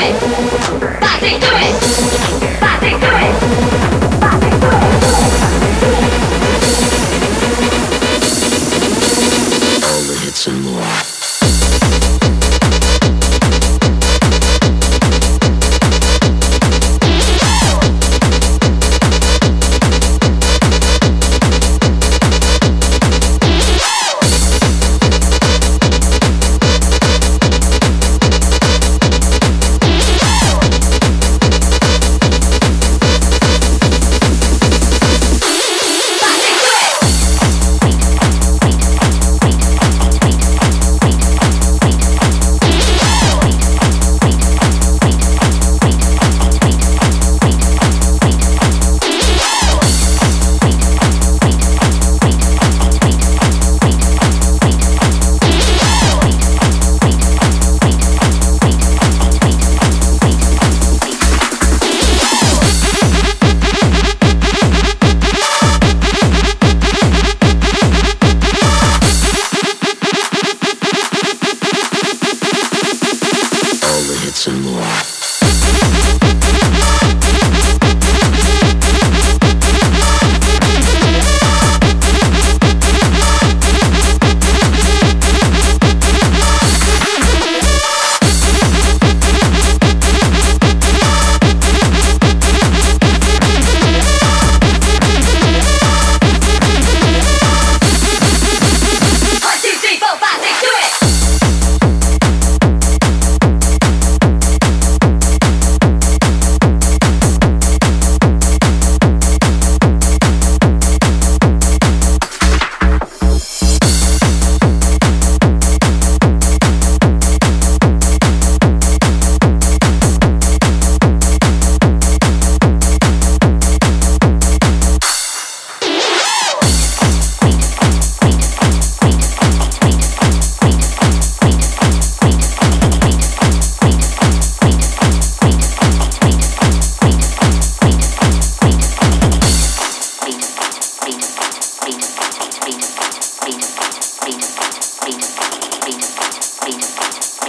All the hits and more.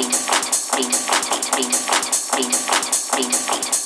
Beat, beat, beat, beat, beat, beat, beat, beat.